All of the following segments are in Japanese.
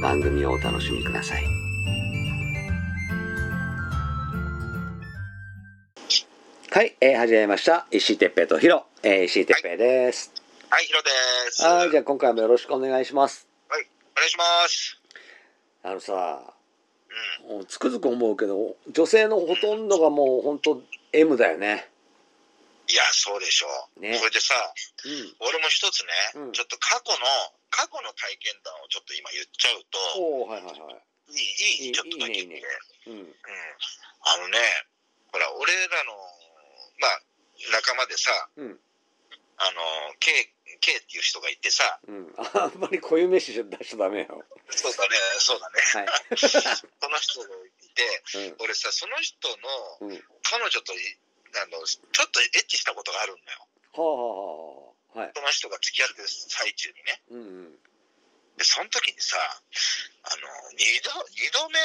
番組をお楽しみください。はい、えー、始めました。石井哲平とヒロ、えー、石井哲平です。はい、ヒロです。はい、じゃあ今回もよろしくお願いしますはい。お願いします。あのさ、うん。もうつくづく思うけど、女性のほとんどがもう本当 M だよね。いや、そうでしょう。ねそれでさ、うん。俺も一つね、うんちょっと過去の、過去の体験談をちょっと今言っちゃうと、はいはいはい。いい、いい、ちょっとだけねいいねうん。うん。あのね、ほら、俺らの、まあ、仲間でさ、うんあの、K、K っていう人がいてさ、うん。あんまり固有名詞出しちゃダメよ。そうだね、そうだね。はい。その人がいて、うん。俺さ、その人のうん。彼女とい、あの、ちょっとエッチしたことがあるんだよ。はあはあはあ。はい。その人が付き合ってる最中にね。うんうん。で、その時にさ、あの、二度、二度目、あ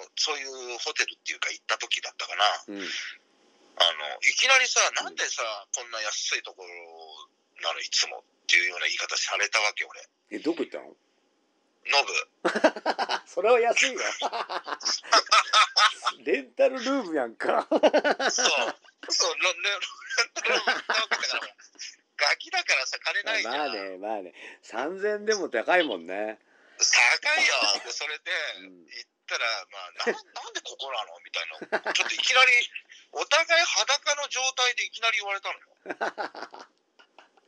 の、そういうホテルっていうか行った時だったかな。うん。あの、いきなりさ、なんでさ、こんな安いところなの、いつもっていうような言い方されたわけ、俺。え、どこ行ったの？ノブ。それは安いよ。レンタルルームやんか。そう。そう、ね、レンタルなわけだから、ガキだからさ、金ないじゃん。まあね、まあね。3000でも高いもんね。高いよ。で、それで、うん行ったら、まあ、ななんでここなの？みたいな。ちょっといきなり、お互い裸の状態でいきなり言われたのよ。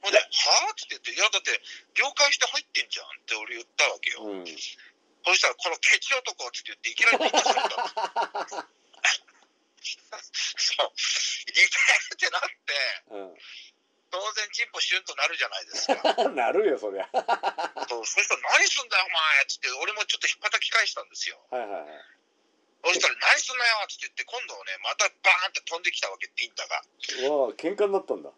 ほんで、はぁ？って言って、いや、だって、了解して入ってんじゃんって俺言ったわけよ。うん。そしたら、このケチ男って言って、いきなりビンタされたの。そう。いけってなって、当然、チンポシュンとなるじゃないですか。うん。なるよ、そりゃ。は そうそしたら、何すんだよ、お前っつって、俺もちょっと引っ叩き返したんですよ。いはいはい。そしたら、何すんなよっつって言って、今度ね、またバーンって飛んできたわけ、ピンタが。うわ喧嘩になったんだ。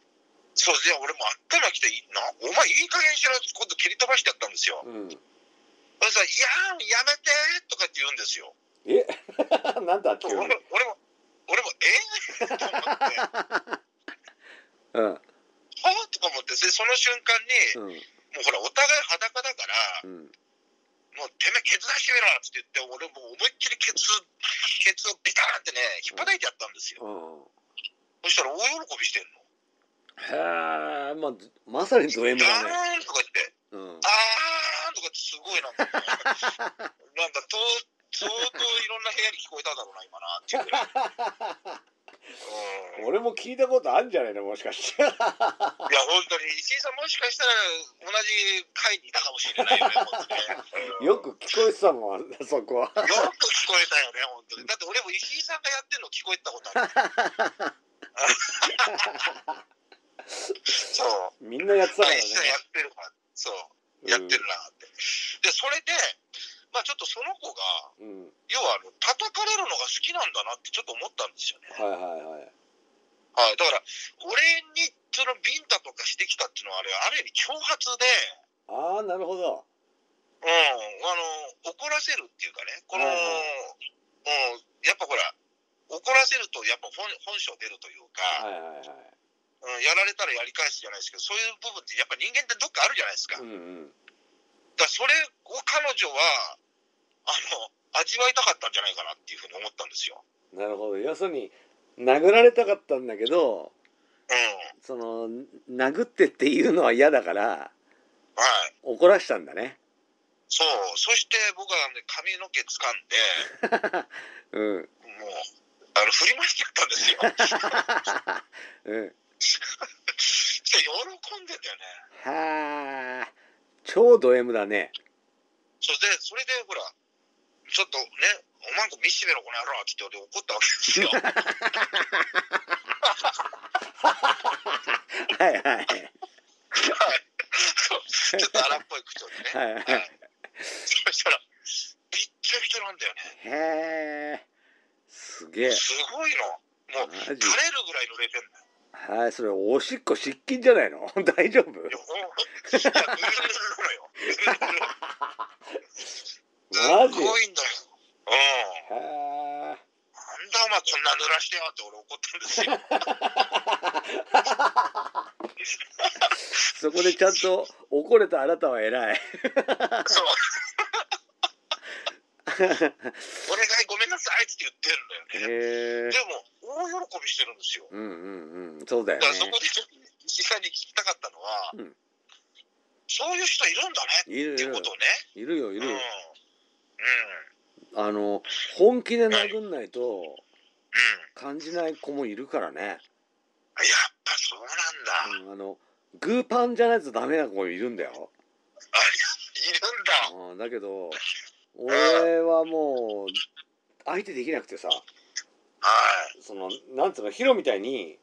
そう、で、俺も頭きて、いなお前いい加減しろって今度蹴り飛ばしてやったんですよ。うん。そしたら、いやー、やめてーとかって言うんですよ。え？なんだっけ俺も、俺も、俺も、えー、と思って、うん。で、その瞬間に、うん。もうほら、お互い裸だから、うん。もうてめえケツ出してみろって言って、俺もう思いっきりケツ、ケツをビターンってね、引っ叩いてやったんですよ。うん。そしたら大喜びしてんの。へえ、まあ、まさにド M だね。あーんとか言って、うん。あーんとかってすごいなんか、なんかと相当いろんな部屋に聞こえただろうな、今なっていうぐらい。うん、い俺も聞いたことあるんじゃないのもしかして。や、本当に、石井さんもしかしたら同じ階にいたかもしれないよね。うんよく聞こえてたもん、そこは。よく聞こえたよね、本当に。だって俺も石井さんがやってるの聞こえたことある。そう。みんなやってたからねやってるから、そう、やってるなって。で、それで、まあちょっとその子が、うん。要はあの叩かれるのが好きなんだなってちょっと思ったんですよね。はいはいはい。はい、だから、俺にそのビンタとかしてきたっていうのは、あれ、ある意味挑発で、ああ、なるほど。うん、あの、怒らせるっていうかね、この、はいうん、やっぱほら、怒らせるとやっぱ本本性出るというか、はいはいはい。うん、やられたらやり返すじゃないですけど、そういう部分ってやっぱ人間ってどっかあるじゃないですか。うんうん。だそれを彼女は、あの、味わいたかったんじゃないかなっていうふうに思ったんですよ。なるほど。要するに、殴られたかったんだけど、うん。その、殴ってっていうのは嫌だから、はい。怒らしたんだね。そう、そして僕はね、髪の毛掴んで、うん。もう、あの、振り回してやったんですよ。うん。喜んでんだよね。はあ。超ド M だね。それで、それで、ほら、ちょっとね、おまんこ見しめろ、この野郎って言って怒ったわけですよ。はいはい。はい。ちょっと荒っぽい口調でね。はいはいそしたら、びっちゃびちゃなんだよね。へえ。すげえ。すごいの。もう、垂れるぐらい濡れてんのよ。はい、それおしっこ失禁じゃないの？大丈夫？いや、いや、ぬるぬるなのよ。マジ？すごいんだよ。うん。へなんだお前こんな濡らしてよって俺怒ったんですよ。え。そこでちゃんと怒れたあなたは偉い。そう。お願いごめんなさいって言ってるんだよね。へえ。でも、大喜びしてるんですよ。うんうんうん。そうだだからそこ。で実際に聞きたかったのは、うんそういう人いるんだねいるいるっていうことをね。いるよいるよ。うん。うん。あの本気で殴んないとうん。感じない子もいるからね。やっぱそうなんだ。うんあのグーパンじゃないとダメな子もいるんだよ。あいるんだ。うんだけど俺はもう相手できなくてさはい。そのなんつうのヒロみたいに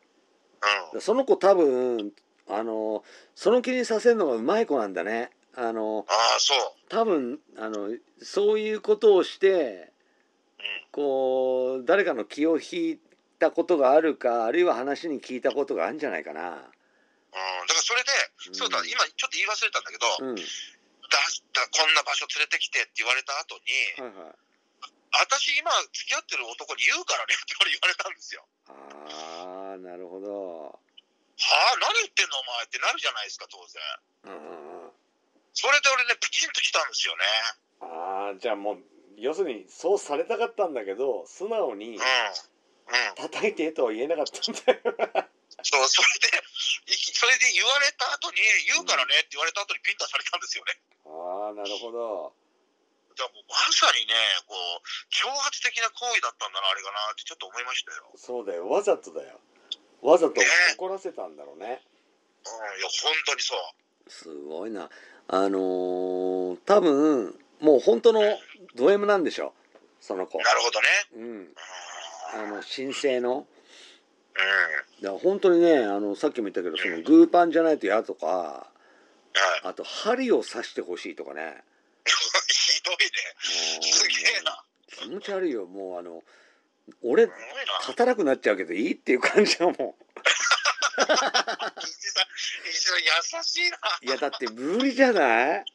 うん。その子多分あのその気にさせるのがうまい子なんだね。あのああ、そう。多分あのそういうことをしてうん。こう誰かの気を引いたことがあるかあるいは話に聞いたことがあるんじゃないかな。うん、だからそれで、うんそうだ、今ちょっと言い忘れたんだけど、うん。だだこんな場所連れてきてって言われた後に、はいはい。私今付き合ってる男に言うからねって俺言われたんですよ。ああなるほど。はあ、何言ってんのお前ってなるじゃないですか、当然。うんうんうん。それで俺ね、プチンときたんですよね。ああじゃあもう要するにそうされたかったんだけど素直にうん。うん。叩いてとは言えなかったんだよ。そう、それで、それで言われた後に、言うからねって言われた後にピンタされたんですよね。ああなるほど。だからもうまさにね、こう、挑発的な行為だったんだな、あれかなってちょっと思いましたよ。そうだよわざとだよ。わざと怒らせたんだろうね。うん、いや、本当にそう。すごいな。あのー、多分もう本当のド M なんでしょ？その子。なるほどね。うん。うん。あの神聖の。うん。だから本当にねあのさっきも言ったけどそのグーパンじゃないと嫌とかはい。あと針を刺してほしいとかね ひどいね。すげえな。気持ち悪いよもうあの俺すごいな。立たなくなっちゃうけどいいっていう感じだもん 石井さん、石井さん優しいな。いやだって無理じゃない？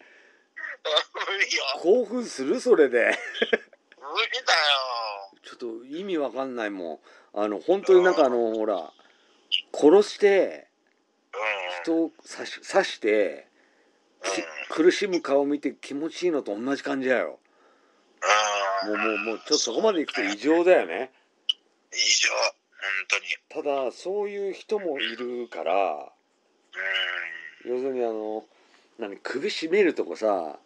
無理よ。興奮する？それで無理だよ。ちょっと意味わかんないもんあの本当になんかあのほら殺してうん。人を刺し刺してき苦しむ顔見て気持ちいいのと同じ感じだよ。もうもうもうちょっとそこまでいくと異常だよね以上。本当に。ただそういう人もいるからうん。要するにあの何首絞めるとこさうん。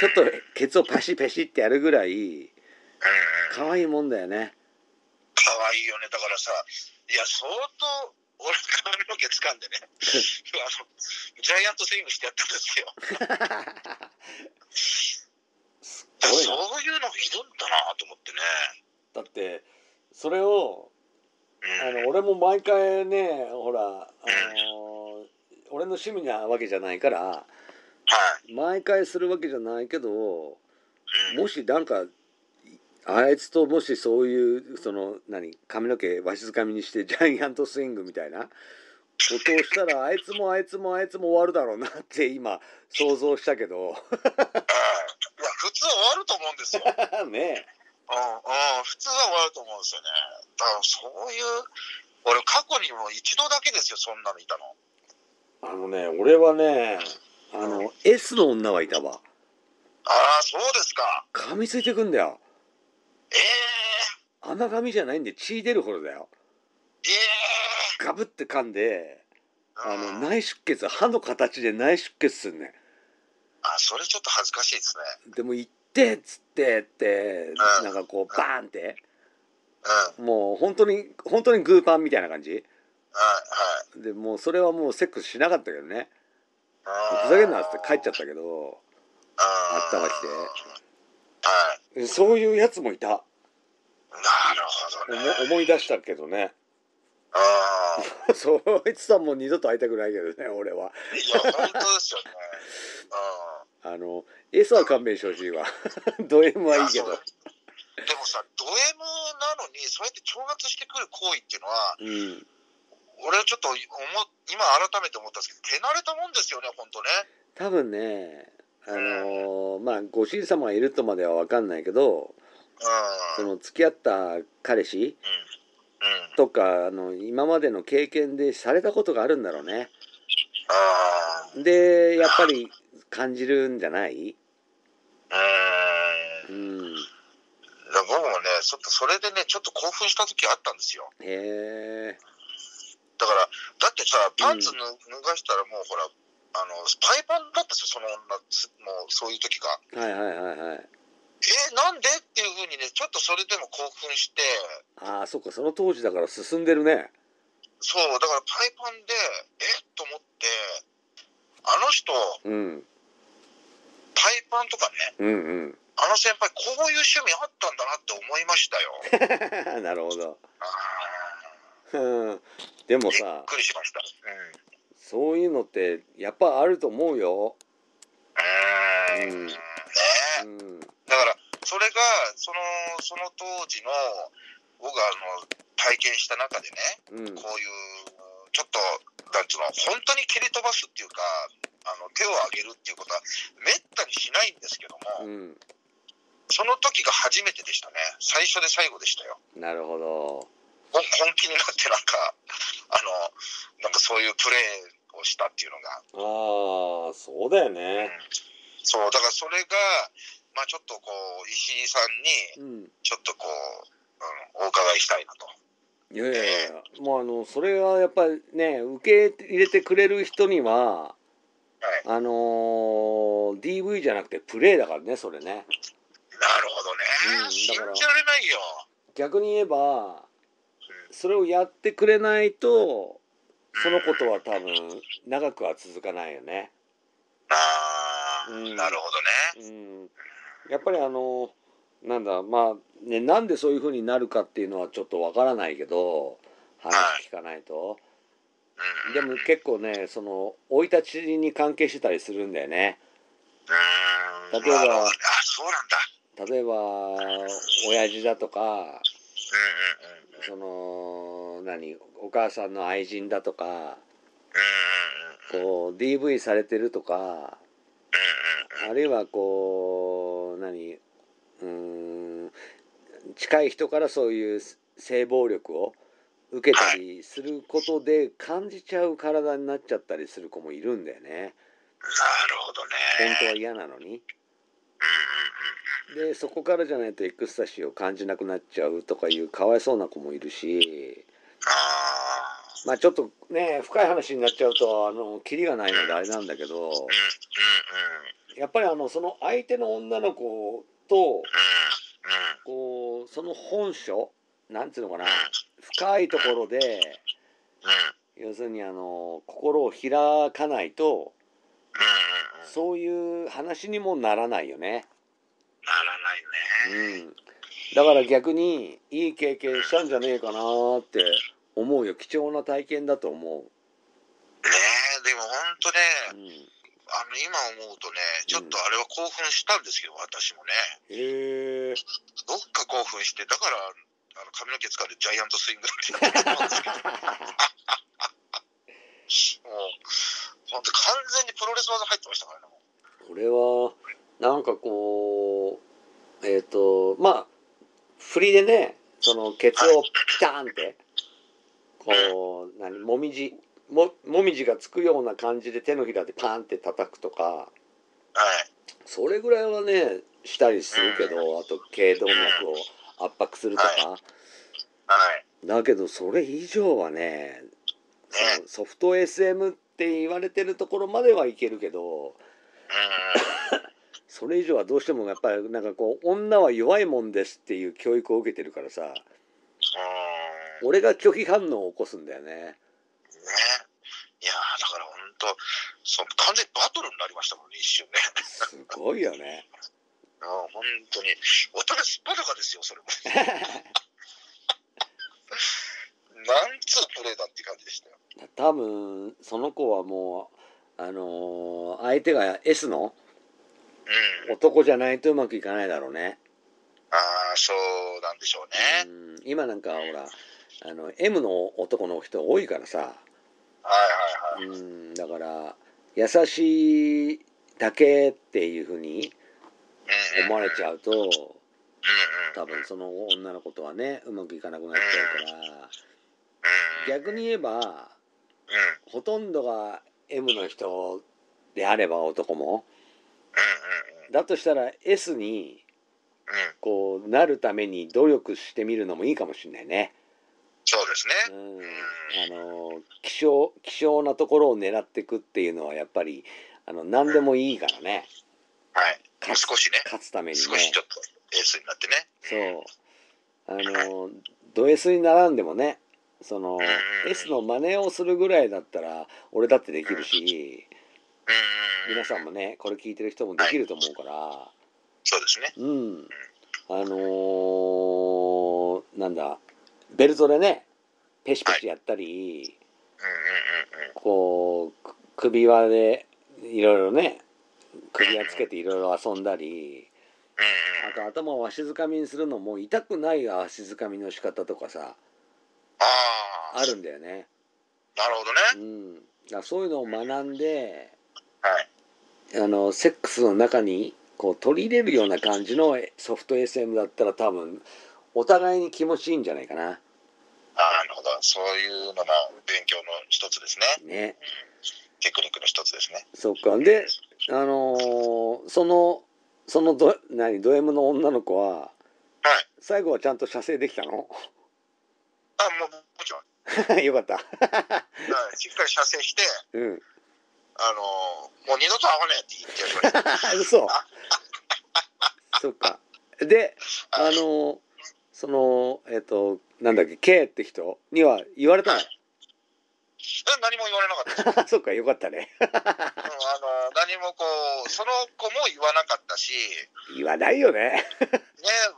ちょっとケツをパシパシってやるぐらいうん。可愛いもんだよね可愛いよね。だからさ、いや、相当、俺髪の毛掴んでね、あの、ジャイアントスイングしてやったんですよ。すごいなそういうのいるんだなと思ってね。だってそれをうん。あの俺も毎回ねほらあの俺の趣味なわけじゃないからはい。毎回するわけじゃないけどうん。もしなんかあいつともしそういうその何髪の毛わしづかみにしてジャイアントスイングみたいなことをしたらあいつもあいつもあいつも終わるだろうなって今想像したけどうんいや、普通は終わると思うんですよ。うん、ねうん、普通は終わると思うんですよね。だからそういう、俺過去にも一度だけですよ、そんなのいたの。あのね俺はねあの S の女はいたわ。ああ、そうですか。噛みついてくんだよ。え甘噛みじゃないんで血出るほどだよ。ええガブって噛んでえあのうん内出血歯の形で内出血すんねあ、それちょっと恥ずかしいですね。でも行ってっつってってうん。なんかこうバーンって。うん。もう本当に本当にグーパンみたいな感じはい、でもうそれはもうセックスしなかったけどねはい。ふざけんなっつって帰っちゃったけどあったまきはい。そういうやつもいたなるほどね。思思い出したけどねああ。そいつさんもう二度と会いたくないけどね俺はいや、本当ですよね。うん。あの S は勘弁してほしいわ ド M はいいけどでもさ、ド M なのに、そうやって挑発してくる行為っていうのは、うん俺はちょっと思う今改めて思ったんですけど、手慣れたもんですよね、本当ね。多分ねあのまあご主人様がいるとまでは分かんないけどうん。その付き合った彼氏うん。うん。とかあの今までの経験でされたことがあるんだろうねあでやっぱり感じるんじゃない？あ。う。うんんだから僕もね、ちょっとそれでね、ちょっと興奮した時あったんですよ。へえだから、だってさ、パンツ脱脱がしたらもうほら、あの、パイパンだったんですよ、その女、つもうそういう時が。はいはいはいはい。え、なんでっていうふうにね、ちょっとそれでも興奮して、ああそっかその当時だから進んでるね。そう、だからパイパンで、えと思って、あの人、うん。パイパンとかね、うんうん。あの先輩、こういう趣味あったんだなって思いましたよ。なるほど。あうんでもーびっさくりしました。うん。そういうのってやっぱあると思うようーん。うんねえうんだから、それが、その、その当時の、僕があの、体験した中でね、うんこういう、ちょっと、なんつうの、本当に蹴り飛ばすっていうか、あの、手を挙げるっていうことは、めったにしないんですけども、うんその時が初めてでしたね。最初で最後でしたよ。なるほど本本気になってなんか、あの、なんかそういうプレーをしたっていうのが。ああそうだようんねそう、だからそれが、まあちょっとこう、石井さんに、うんちょっとこう、うん、お伺いしたいなと。いやいやいやもうあのそれはやっぱりね受け入れてくれる人にははい。あのー DV じゃなくてプレイだからねそれねなるほどね。うん信じられないよ。逆に言えばそれをやってくれないとそのことは多分長くは続かないよねああ、うんなるほどね。うんやっぱりあのなんだまあねなんでそういう風になるかっていうのはちょっとわからないけど話聞かないとうん。でも結構ねその生い立ちに関係してたりするんだよねうん。例えばあ、そうなんだ。例えば親父だとかうんうんうん。その何お母さんの愛人だとか。こう DV されてるとか。あるいはこう何うーん近い人からそういう性暴力を受けたりすることで感じちゃう体になっちゃったりする子もいるんだよねなるほどね。本当は嫌なのにでそこからじゃないとエクスタシーを感じなくなっちゃうとかいうかわいそうな子もいるしあまあちょっとね深い話になっちゃうとあのキリがないのであれなんだけど。やっぱりあのその相手の女の子と。こうその本性なんていうのかなうん深いところでうん要するにあの心を開かないと。そういう話にもならないよね。ならないね。うん、だから逆にいい経験したんじゃねえかなって思うよ貴重な体験だと思ねえ、でも本当ね、う。うん、あの今思うとね、ちょっとあれは興奮したんですけど、私もね。へえどっか興奮して、だから、あの髪の毛使ってジャイアントスイングって言ったんですけど、もう、本当完全にプロレス技入ってましたからね。もこれはなんかこうえっ、とまあ振りでねそのケツをピターンってこう何もみじももみじがつくような感じで手のひらでパーンって叩くとかうはい。それぐらいはねしたりするけどあと頸動脈を圧迫するとか。はい。だけどそれ以上はねソフト SM って言われてるところまではいけるけど それ以上はどうしてもやっぱりなんかこう女は弱いもんですっていう教育を受けてるからさ。俺が拒否反応を起こすんだよねね。いやーだから本当、そう、完全にバトルになりましたもんね、一瞬ね。すごいよね うん、本当に。お互いすっぱだかですよ、それも。なんつうプレーだって感じでしたよ。多分その子はもうあのー相手が S の？うん。男じゃないとうまくいかないだろうねああ、そうなんでしょうね。うん今なんかほらあの M の男の人多いからさはいはいはい。うんだから優しいだけっていうふうに思われちう。ゃうとうんうん。多分その女の子とはねうまくいかなくなっちゃうからうん。逆に言えばうん。ほとんどが M の人であれば男もだとしたら S に。こうなるために努力してみるのもいいかもしれないね。そうですうね。ん、あの希少希少なところを狙っていくっていうのはやっぱりあの何でもいいからねはい。勝つ少しね。勝つためにね少しちょっとエースになってね。そうあのド S に並んでもねそのんうん S の真似をするぐらいだったら俺だってできるし。皆さんもねこれ聞いてる人もできると思うからそうですね。うんあのーなんだベルトでねペシペシやったり。こうく首輪でいろいろね首輪つけていろいろ遊んだり。あと頭をわしづかみにするのも痛くないわしづかみの仕方とかさああ。あるんだよね。なるほどうね。ん、だそういうのを学んではい。あのセックスの中にこう取り入れるような感じのソフト SM だったら多分お互いに気持ちいいんじゃないかな。ああ、なるほど。そういうのが勉強の一つですね。ね。テクニックの一つですね。そっかであのーそのそのド何ド M の女の子ははい。最後はちゃんと射精できたの？あ、もう、もちろん。よかった。はいしっかり射精して、うん。あのーもう二度と会わねえって言ってやりました。嘘。そっか。で、あのーそのえっ、となんだっけ K って人には言われたの？え何も言われなかった。そっかよかったね。うん、あの何もこう、その子も言わなかったし、言わないよね。ね、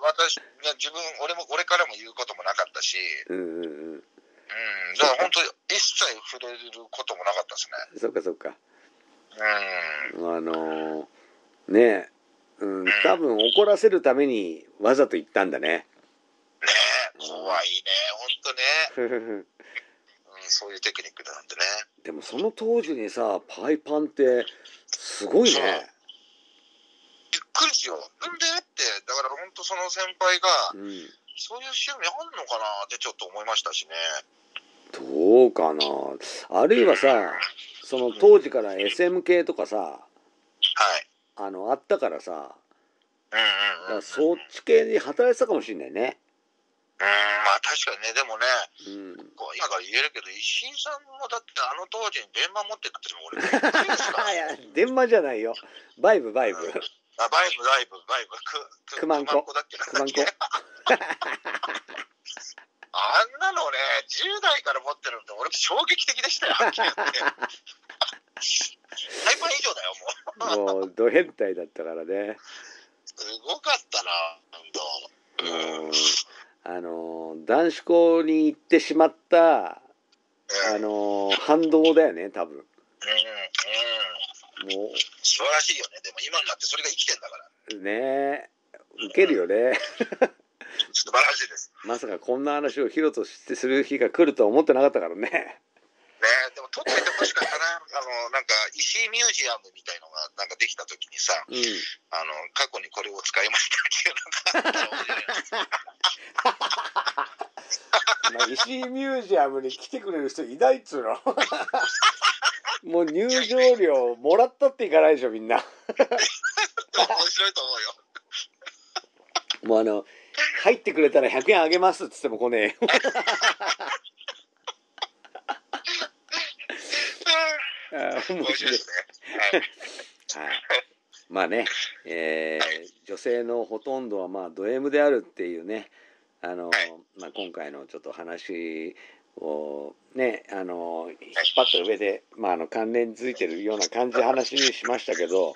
私、ね、自分、俺も、俺からも言うこともなかったし、うんうんうん。うん、だから本当、一切触れることもなかったですね。そっかそっか。うん、あのーねうん多分怒らせるためにわざと言ったんだね。ね怖いね、本当ね、うん、そういうテクニックなんでね。でもその当時にさパイパンってすごいね。びっくりしよう。なんでって、だから本当その先輩が、うん。そういう趣味あんのかなってちょっと思いましたしね。どうかな？あるいはさその当時から SM 系とかさはい。あのあったからさうんうんだかうん。らそっち系で働いてたかもしれないね。うん、まあ確かにね、でもね、うん。こう今から言えるけど、石井さんもだってあの当時に電話持ってたっても俺びっくりですからいや電話じゃないよ。バイブバイブ。あ、バイブ、バイブ、バイブ、く、くくまんこくだっけ？な。あんなのね、10代から持ってるんで、俺衝撃的でしたよ、はっきり言って。ハイパン以上だよ、もう。もうド変態だったからね。すごかったな、本当。うあの男子校に行ってしまったあの反動だよね多分うん。うん。も素晴らしいよね。でも今になってそれが生きてんだから。うねウケるよね素晴らしいです。まさかこんな話をヒロとしてする日が来るとは思ってなかったからねねでも撮っててほしかったな。あの、なんか、石井ミュージアムみたいのがなんかできた時にさ、うんあの、過去にこれを使いましたっていうのがあったら面白いなまあ、石井ミュージアムに来てくれる人いないっつうの もう入場料もらったっていかないでしょみんな 面白いと思うよ。もうあの入ってくれたら100円あげますっつっても来ねえよあー面白い面白いですね。はい。はい。まあね、えー女性のほとんどはまあド M であるっていうね、あの、はいまあ今回のちょっと話をね、あの、引っ張った上で、まああの関連づいてるような感じで話にしましたけど、はい。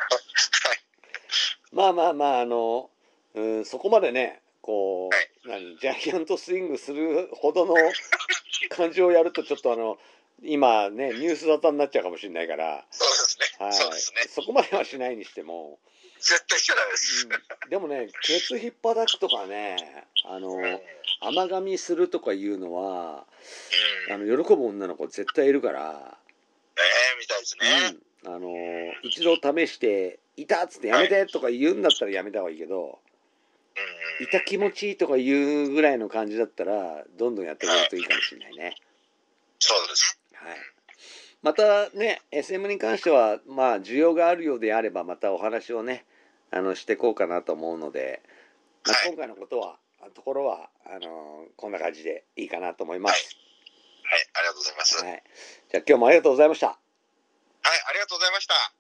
まあまあまああの、うん、そこまでね、こう、何、ジャイアントスイングするほどの 感じをやるとちょっとあの、今ね、ニュース沙汰になっちゃうかもしれないから、そうですね。はい、そうですね。そこまではしないにしても、絶対しちゃダメです。うんでもね、ケツ引っ張くとかね、あの甘噛みするとかいうのは、あの、喜ぶ女の子絶対いるから、ええみたいですね。うん、あの、一度試して、いたっつってやめてとか言うんだったらやめた方がいいけど、うん。いた気持ちいいとか言うぐらいの感じだったら、どんどんやってくれるといいかもしれないね。そうです。はい。またね、SM に関しては、まあ、需要があるようであれば、またお話をね、あの、していこうかなと思うので、まあ、はい今回のことは、ところは、あの、こんな感じでいいかなと思います。はい。ありがとうございます。はい。じゃあ今日もありがとうございました。はい。ありがとうございました。